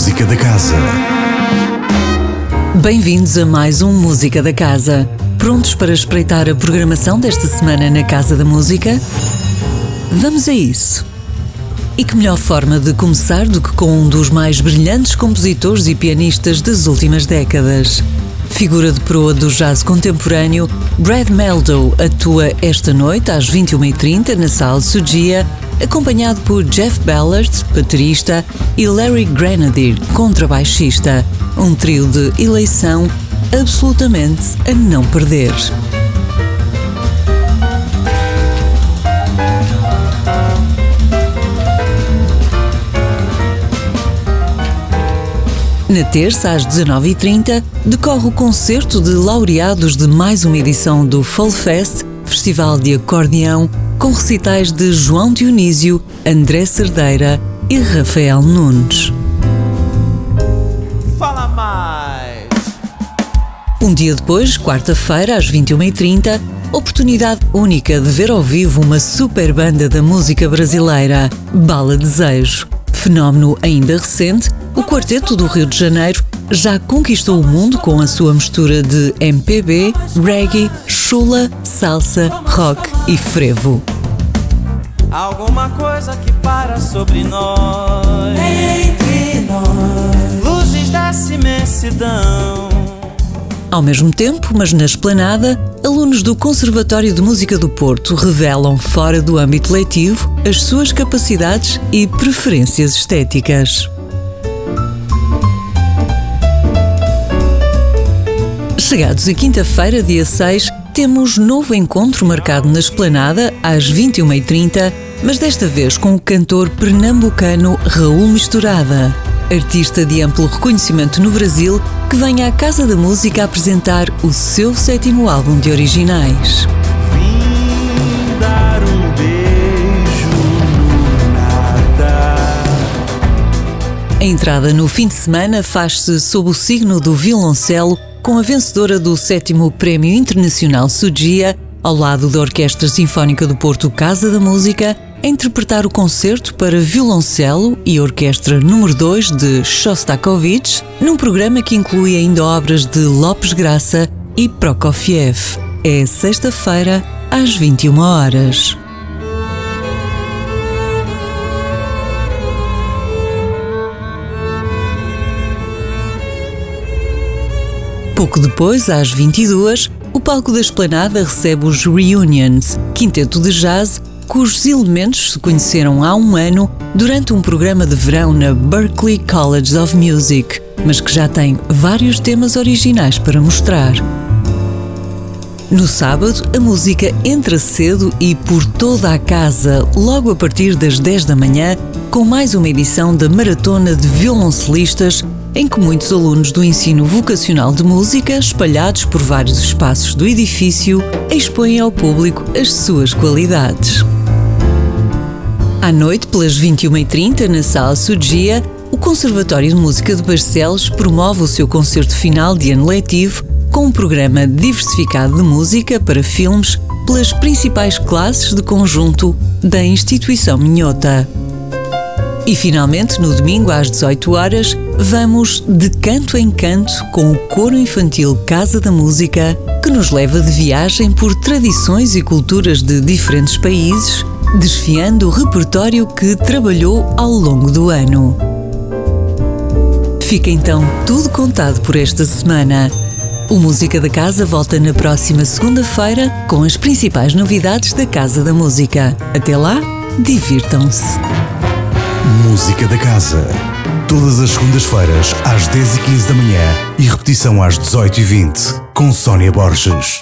Música da Casa. Bem-vindos a mais um Música da Casa. Prontos para espreitar a programação desta semana na Casa da Música? Vamos a isso. E que melhor forma de começar do que com um dos mais brilhantes compositores e pianistas das últimas décadas? Figura de proa do jazz contemporâneo, Brad Meldow atua esta noite às 21h30 na Sala Sugia, acompanhado por Jeff Ballard, baterista, e Larry Grenadier, contrabaixista. Um trio de eleição absolutamente a não perder. Na terça, às 19h30, decorre o concerto de laureados de mais uma edição do Fall Fest, Festival de Acordeão, com recitais de João Dionísio, André Cerdeira e Rafael Nunes. Fala mais! Um dia depois, quarta-feira, às 21h30, oportunidade única de ver ao vivo uma super banda da música brasileira, Bala Desejo. Fenómeno ainda recente, o Quarteto do Rio de Janeiro já conquistou o mundo com a sua mistura de MPB, reggae, chula, salsa, rock e frevo. Alguma coisa que para sobre nós. Ao mesmo tempo, mas na esplanada, alunos do Conservatório de Música do Porto revelam, fora do âmbito letivo, as suas capacidades e preferências estéticas. Chegados a quinta-feira, dia 6, temos novo encontro marcado na esplanada às 21h30, mas desta vez com o cantor pernambucano Raul Misturada, artista de amplo reconhecimento no Brasil, que vem à Casa da Música apresentar o seu sétimo álbum de originais. A entrada no fim de semana faz-se sob o signo do violoncelo com a vencedora do sétimo Prémio Internacional Sugia, ao lado da Orquestra Sinfónica do Porto Casa da Música, a interpretar o concerto para violoncelo e orquestra número 2 de Shostakovich, num programa que inclui ainda obras de Lopes Graça e Prokofiev. É sexta-feira, às 21 horas. Pouco depois, às 22, o palco da Esplanada recebe os Reunions, quinteto de jazz cujos elementos se conheceram há um ano durante um programa de verão na Berklee College of Music, mas que já tem vários temas originais para mostrar. No sábado, a música entra cedo e por toda a casa, logo a partir das 10 da manhã, com mais uma edição da Maratona de Violoncelistas em que muitos alunos do ensino vocacional de música, espalhados por vários espaços do edifício, expõem ao público as suas qualidades. À noite, pelas 21h30, na Sala Sugia, o Conservatório de Música de Barcelos promove o seu concerto final de ano letivo com um programa diversificado de música para filmes pelas principais classes de conjunto da instituição minhota. E finalmente, no domingo às 18 horas, vamos de canto em canto com o coro infantil Casa da Música, que nos leva de viagem por tradições e culturas de diferentes países, desfiando o repertório que trabalhou ao longo do ano. Fica então tudo contado por esta semana. O Música da Casa volta na próxima segunda-feira com as principais novidades da Casa da Música. Até lá, divirtam-se! Música da Casa. Todas as segundas-feiras, às 10h15 da manhã e repetição às 18h20, com Sónia Borges.